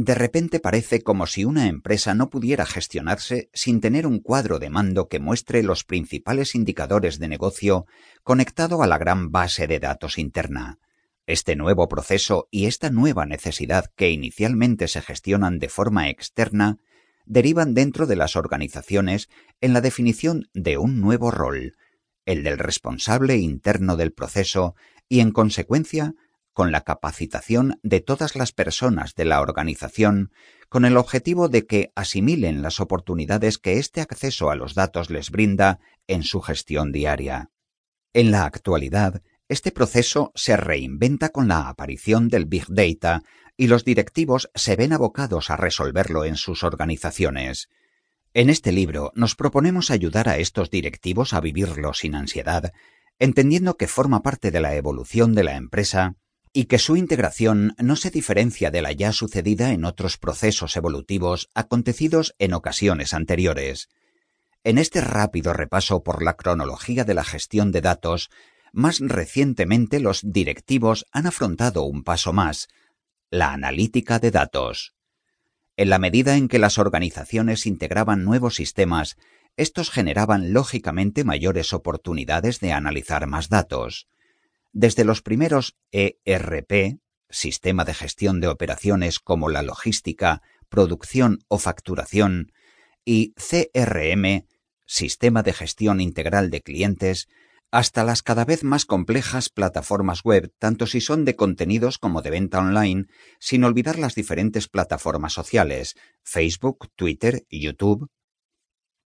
De repente parece como si una empresa no pudiera gestionarse sin tener un cuadro de mando que muestre los principales indicadores de negocio conectado a la gran base de datos interna. Este nuevo proceso y esta nueva necesidad que inicialmente se gestionan de forma externa derivan dentro de las organizaciones en la definición de un nuevo rol, el del responsable interno del proceso y, en consecuencia, con la capacitación de todas las personas de la organización con el objetivo de que asimilen las oportunidades que este acceso a los datos les brinda en su gestión diaria. En la actualidad, este proceso se reinventa con la aparición del Big Data y los directivos se ven abocados a resolverlo en sus organizaciones. En este libro nos proponemos ayudar a estos directivos a vivirlo sin ansiedad, entendiendo que forma parte de la evolución de la empresa y que su integración no se diferencia de la ya sucedida en otros procesos evolutivos acontecidos en ocasiones anteriores. En este rápido repaso por la cronología de la gestión de datos, más recientemente los directivos han afrontado un paso más, la analítica de datos. En la medida en que las organizaciones integraban nuevos sistemas, estos generaban lógicamente mayores oportunidades de analizar más datos. Desde los primeros ERP, sistema de gestión de operaciones como la logística, producción o facturación, y CRM, sistema de gestión integral de clientes, hasta las cada vez más complejas plataformas web, tanto si son de contenidos como de venta online, sin olvidar las diferentes plataformas sociales, Facebook, Twitter, YouTube,